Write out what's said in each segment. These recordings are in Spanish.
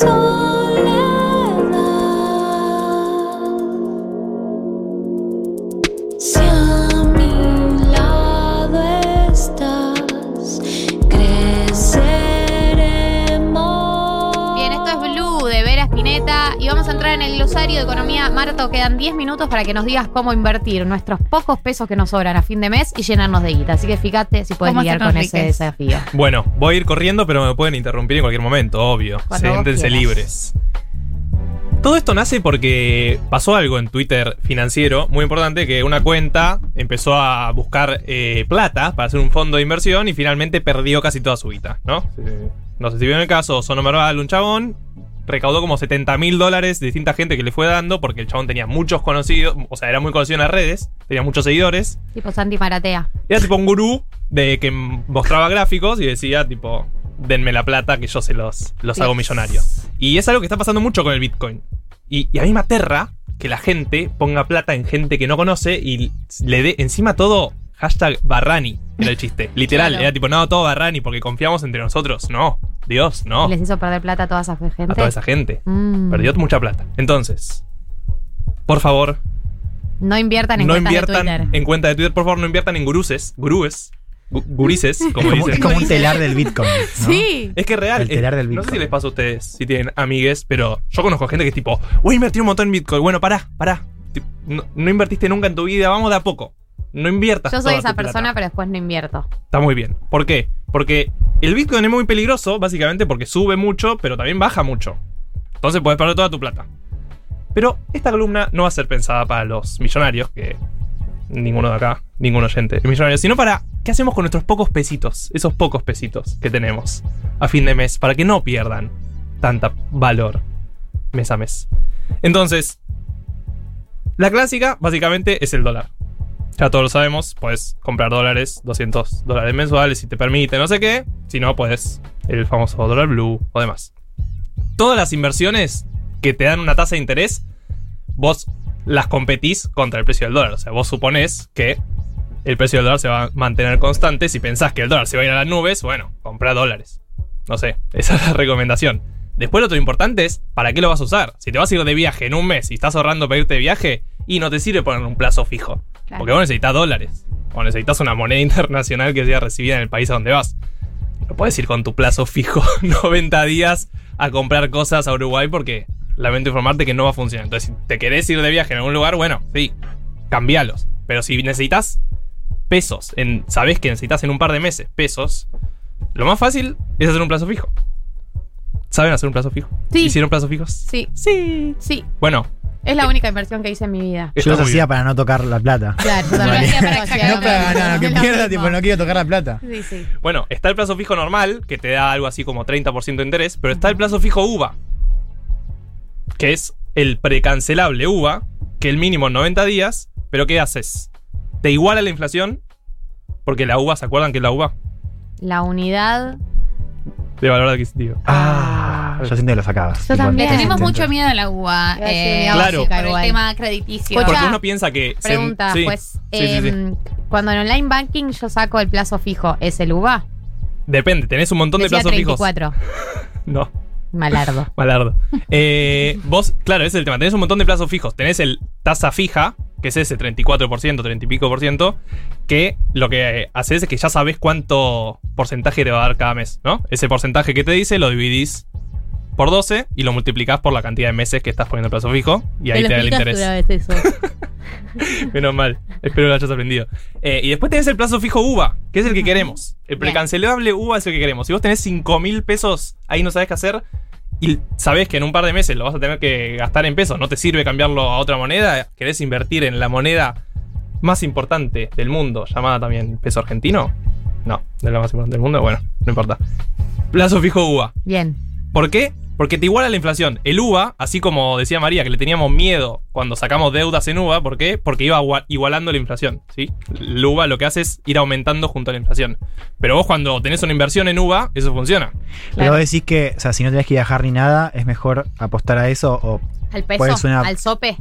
Si Spinetta y vamos a entrar en el glosario de economía. Marto, quedan 10 minutos para que nos digas cómo invertir nuestros pocos pesos que nos sobran a fin de mes y llenarnos de guita. Así que fíjate si puedes ¿Cómo lidiar con ese desafío. Bueno, voy a ir corriendo, pero me pueden interrumpir en cualquier momento, obvio. Siéntense libres. Todo esto nace porque pasó algo en Twitter financiero muy importante, que una cuenta empezó a buscar eh, plata para hacer un fondo de inversión y finalmente perdió casi toda su guita, ¿no? Eh, No sé si vieron el caso, Sono Merval, un chabón, recaudó como 70 mil dólares de distinta gente que le fue dando porque el chabón tenía muchos conocidos, o sea, era muy conocido en las redes, tenía muchos seguidores. Tipo Santi Maratea. Era tipo un gurú de que mostraba gráficos y decía tipo, denme la plata que yo se los, los Sí. hago millonarios. Y es algo que está pasando mucho con el Bitcoin. Y, y a mí me aterra que la gente ponga plata en gente que no conoce y le dé encima todo hashtag Barrani. Era el chiste. Literal, Claro. era tipo, no, todo Barrani porque confiamos entre nosotros. No, Dios, no. Y les hizo perder plata a toda esa gente. A toda esa gente. Mm. Perdió mucha plata. Entonces, por favor, No inviertan en no cuentas inviertan de Twitter. en cuenta de Twitter. Por favor, no inviertan en guruses. Gurúes. gu- Gurises, como Como- dicen. es como un telar del Bitcoin. ¿no? Sí. Es que es real. El telar del no sé Bitcoin. si les pasa a ustedes, si tienen amigues, pero yo conozco gente que es tipo, voy a invertir un montón en Bitcoin. Bueno, pará, pará. No, no invertiste nunca en tu vida, vamos de a poco. No inviertas. Yo soy toda esa tu plata. persona, pero después no invierto. Está muy bien. ¿Por qué? Porque el Bitcoin es muy peligroso, básicamente porque sube mucho, pero también baja mucho. Entonces puedes perder toda tu plata. Pero esta columna no va a ser pensada para los millonarios, que ninguno de acá, ningún oyente es millonario, sino para qué hacemos con nuestros pocos pesitos, esos pocos pesitos que tenemos a fin de mes, para que no pierdan tanta valor mes a mes. Entonces, la clásica básicamente es el dólar. Ya todos lo sabemos, puedes comprar dólares, 200 dólares mensuales si te permite, no sé qué. Si no, puedes el famoso dólar blue o demás. Todas las inversiones que te dan una tasa de interés, vos las competís contra el precio del dólar. O sea, vos suponés que el precio del dólar se va a mantener constante. Si pensás que el dólar se va a ir a las nubes, bueno, comprá dólares. No sé, esa es la recomendación. Después lo otro importante es, ¿para qué lo vas a usar? Si te vas a ir de viaje en un mes y estás ahorrando para irte de viaje, y no te sirve poner un plazo fijo. Claro. Porque vos necesitas dólares. O necesitas una moneda internacional que sea recibida en el país a donde vas. No puedes ir con tu plazo fijo 90 días a comprar cosas a Uruguay porque lamento informarte que no va a funcionar. Entonces, si te querés ir de viaje en algún lugar, bueno, sí, cambialos. Pero si necesitas pesos, en, sabés que necesitas en un par de meses pesos, lo más fácil es hacer un plazo fijo. ¿Saben hacer un plazo fijo? Sí. ¿Hicieron plazos fijos? Sí, Sí. sí. Bueno, Es la única inversión que hice en mi vida. Yo los muy hacía para no tocar la plata. Claro, yo también. Hacía para lo No para nada, que lo pierda, tipo, no quiero tocar la plata. Sí, sí. Bueno, está el plazo fijo normal, que te da algo así como 30% de interés, pero está el plazo fijo UVA, que es el precancelable UVA, que el mínimo es 90 días, pero ¿qué haces? Te iguala la inflación, porque la UVA, ¿se acuerdan que es la UVA? La unidad. De valor adquisitivo. Ah, yo siento que lo sacabas. Yo también. Le tenemos mucho miedo a la UBA. Eh, Claro. por el tema crediticio. Porque uno piensa que... se- Pregunta, sí, pues, sí, sí, sí. em, cuando en online banking yo saco el plazo fijo, ¿es el UVA? Depende, tenés un montón de plazos fijos. 34. No. Malardo. Malardo. Eh, vos, claro, ese es el tema. Tenés un montón de plazos fijos. Tenés el tasa fija, que es ese 34%, 30 y pico por ciento, que lo que eh, haces es que ya sabés cuánto porcentaje te va a dar cada mes, ¿no? Ese porcentaje que te dice lo dividís por 12 y lo multiplicás por la cantidad de meses que estás poniendo el plazo fijo y ahí te da el interés. Menos mal. Espero que lo hayas aprendido. Eh, y después tenés el plazo fijo UVA, que es el que queremos. El precancelable UVA es el que queremos. Si vos tenés 5 mil pesos, ahí no sabés qué hacer. Y sabés que en un par de meses lo vas a tener que gastar en pesos. No te sirve cambiarlo a otra moneda. ¿Querés invertir en la moneda más importante del mundo, llamada también peso argentino? No, no es la más importante del mundo. Bueno, no importa. Plazo fijo UVA. Bien. ¿Por qué? Porque te iguala la inflación. El UVA, así como decía María, que le teníamos miedo cuando sacamos deudas en UVA, ¿por qué? Porque iba igua- igualando la inflación, ¿sí? El UVA lo que hace es ir aumentando junto a la inflación. Pero vos cuando tenés una inversión en UVA, eso funciona. Pero Claro. vos decís que, o sea, si no tenés que viajar ni nada, es mejor apostar a eso o Al peso, una- al sope.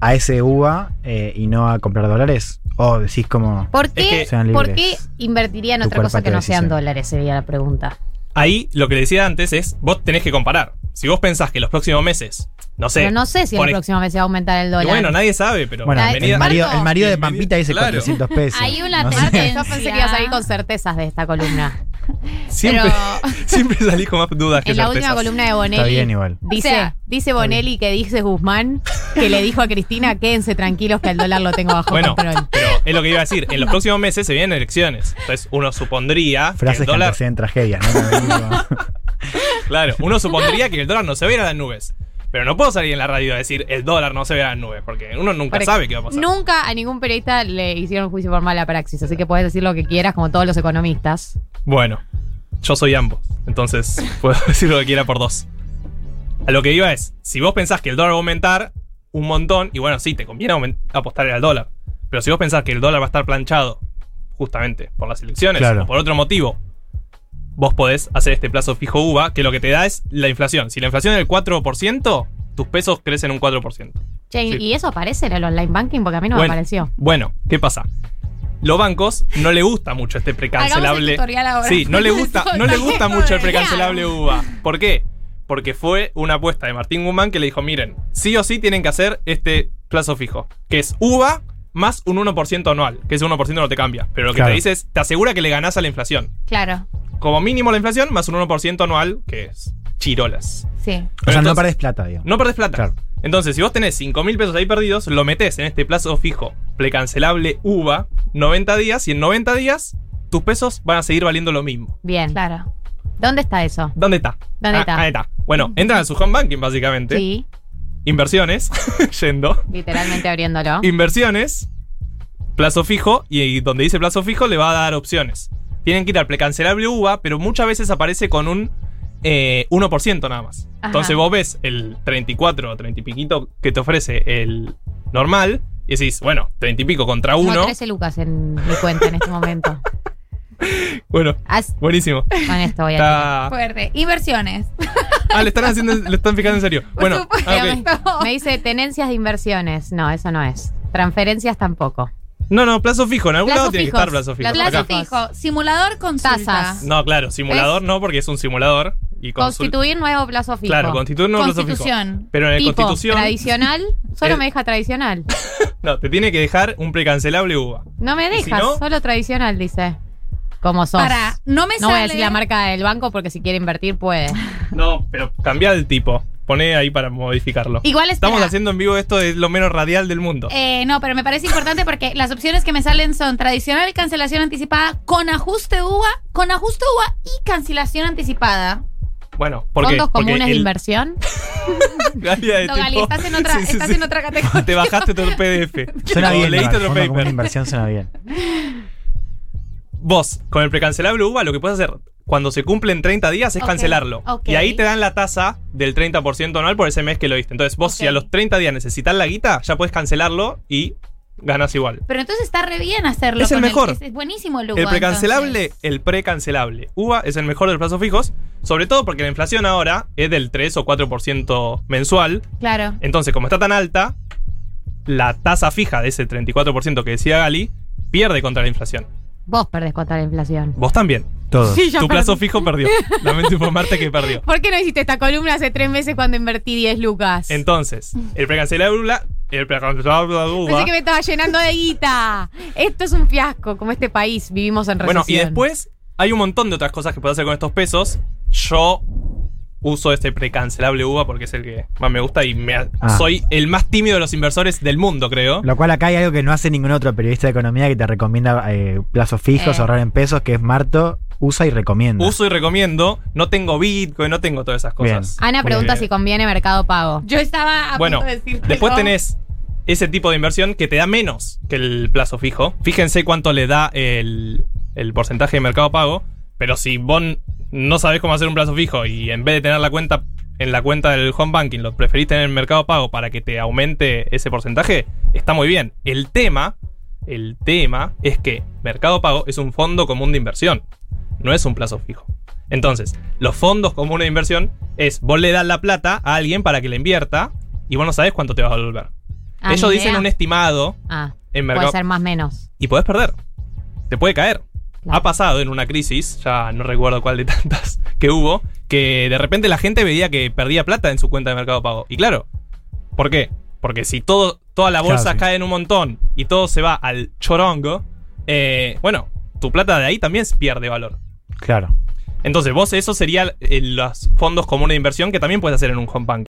a ese UVA eh, y no a comprar dólares. O decís como. ¿Por qué, ¿por qué invertiría en otra cosa que no sean dólares? Sería la pregunta. Ahí lo que le decía antes es, vos tenés que comparar. si vos pensás que los próximos meses, no sé. Pero no sé si el próximo mes se va a aumentar el y dólar. bueno, nadie sabe, pero Bueno, el marido, Marco, el marido de Pampita dice claro. 400 pesos. Hay una No tendencia. Yo pensé que ibas a salir con certezas de esta columna. siempre, pero- siempre salís con más dudas que En la última columna de Bonelli. Está bien igual. Dice, O sea, dice Bonelli que dice Guzmán que le dijo a Cristina, quédense tranquilos que el dólar lo tengo bajo Bueno, control. pero es lo que iba a decir. En los próximos meses se vienen elecciones. Entonces uno supondría que Frases el que dólar. anteceden tragedias, ¿no? Claro, uno supondría que el dólar no se ve a las nubes. Pero no puedo salir en la radio a decir el dólar no se ve a las nubes, porque uno nunca Porque sabe qué va a pasar. Nunca a ningún periodista le hicieron juicio por mala praxis, así que puedes decir lo que quieras, como todos los economistas. Bueno, yo soy ambos, entonces puedo decir lo que quiera por dos. A lo que iba es, si vos pensás que el dólar va a aumentar un montón, y bueno, sí, te conviene apostarle al dólar. Pero si vos pensás que el dólar va a estar planchado justamente por las elecciones Claro. o por otro motivo, vos podés hacer este plazo fijo UVA, que lo que te da es la inflación. Si la inflación es del 4%, tus pesos crecen un 4%. Che, Sí. ¿y eso aparece en el online banking? Porque a mí no Bueno. me apareció. Bueno, ¿qué pasa? Los bancos no le gusta mucho este precancelable. ahora. Sí, no le gusta, no le gusta mucho el precancelable. UVA. ¿Por qué? Porque fue una apuesta de Martín Guzmán que le dijo, miren, sí o sí tienen que hacer este plazo fijo, que es UVA más un 1% anual, que ese 1% no te cambia, pero lo que Claro. te dice es, te asegura que le ganás a la inflación. Claro, Como mínimo la inflación más un 1% anual, que es chirolas. sí. O sea, no perdés plata, digo. No perdés plata. Claro. Entonces, si vos tenés 5 mil pesos ahí perdidos, lo metés en este plazo fijo, precancelable UVA, 90 días, y en 90 días tus pesos van a seguir valiendo lo mismo. Bien. Claro. ¿Dónde está eso? ¿Dónde está? ¿Dónde Ah, está? Ahí está. Bueno, entran a su home banking, básicamente. Sí, Inversiones, yendo. literalmente abriéndolo. Inversiones, plazo fijo, y, y donde dice plazo fijo le va a dar opciones. Tienen que ir al precancelable UVA, pero muchas veces aparece con un eh, 1% nada más. Ajá. Entonces vos ves el 34 o 30 y piquito que te ofrece el normal y decís, bueno, 30 y pico contra Tengo 1. 13 lucas en mi cuenta en este momento. Bueno, buenísimo. con esto voy a Está... Fuerte. Inversiones. Ah, le están haciendo, le están fijando en serio. Bueno, supuesto. ah, ok. Me dice tenencias de inversiones. No, eso no es. Transferencias tampoco. No, no, plazo fijo. En algún Plazos lado tiene que fijos. estar plazo fijo. Plazo Plazo Acá. fijo. Simulador consulta. Tasas. No, claro, simulador no, porque es un simulador. Y consul- Constituir nuevo plazo fijo. Claro, constituir nuevo plazo fijo. Constitución. Pero en el tipo constitución. tradicional, solo El- me deja tradicional. No, te tiene que dejar un precancelable UVA. No me ¿Y si dejas, no? solo tradicional, dice. Como sos. Para, no me no sale. voy a decir la marca del banco porque si quiere invertir puede. No, pero cambia el tipo. Poné ahí para modificarlo. Igual espera. Estamos haciendo en vivo esto de lo menos radial del mundo. Eh, no, pero me parece importante porque las opciones que me salen son tradicional y cancelación anticipada con ajuste UVA, con ajuste UVA y cancelación anticipada. bueno, porque. Fondos porque comunes de el- inversión. Galia de No, Gali, estás en otra, Sí, sí, estás sí. en otra categoría. Te bajaste todo el PDF. Suena O bien. Leíste igual, otro fondo común de paper. inversión suena bien. Vos, con el precancelable UVA, lo que puedes hacer cuando se cumplen 30 días es cancelarlo. Y ahí te dan la tasa del 30% anual por ese mes que lo diste. Entonces, vos, si a los 30 días necesitas la guita, ya puedes cancelarlo y ganas igual. Pero entonces está re bien hacerlo. Es el mejor. es, es buenísimo el UVA. El precancelable, entonces. el precancelable. UVA es el mejor de los plazos fijos, sobre todo porque la inflación ahora es del 3 o 4% mensual. Claro. Entonces, como está tan alta, la tasa fija de ese 34% que decía Gali pierde contra la inflación. Vos perdés contra la inflación. Vos también. Todos. Sí, tu perdí. plazo fijo perdió. Lamento informarte que perdió. ¿Por qué no hiciste esta columna hace tres meses cuando invertí 10 lucas? Entonces, el precancelable el precancelable. Pensé que me estaba llenando de guita. Esto es un fiasco, como este país vivimos en recesión. Bueno, y después hay un montón de otras cosas que puedes hacer con estos pesos. Yo uso este precancelable UVA porque es el que más me gusta y me Ah. soy el más tímido de los inversores del mundo, creo. Lo cual acá hay algo que no hace ningún otro periodista de economía que te recomienda eh, plazos fijos, Eh. ahorrar en pesos, que es Marto, usa y recomienda. Uso y recomiendo. No tengo Bitcoin, no tengo todas esas cosas. Ana pregunta Porque- si conviene Mercado Pago. Yo estaba a Bueno, punto de decirte. después tenés ese tipo de inversión que te da menos que el plazo fijo. Fíjense cuánto le da el, el porcentaje de mercado pago. Pero si vos no sabés cómo hacer un plazo fijo y en vez de tener la cuenta en la cuenta del home banking lo preferís tener en mercado pago para que te aumente ese porcentaje, está muy bien. El tema, el tema es que mercado pago es un fondo común de inversión. No es un plazo fijo. Entonces, los fondos comunes de inversión es vos le das la plata a alguien para que la invierta y vos no sabés cuánto te vas a devolver. Ah, Ellos dicen idea. un estimado Ah, en puede mercado ser más menos. y podés perder. Te puede caer Claro. Ha pasado en una crisis, ya no recuerdo cuál de tantas que hubo, que de repente la gente veía que perdía plata en su cuenta de Mercado Pago. Y claro, ¿por qué? Porque si todo, toda la bolsa Claro, sí. cae en un montón y todo se va al chorongo, eh, bueno, tu plata de ahí también pierde valor. Claro. Entonces, vos eso sería eh, los fondos comunes de inversión que también puedes hacer en un home banking.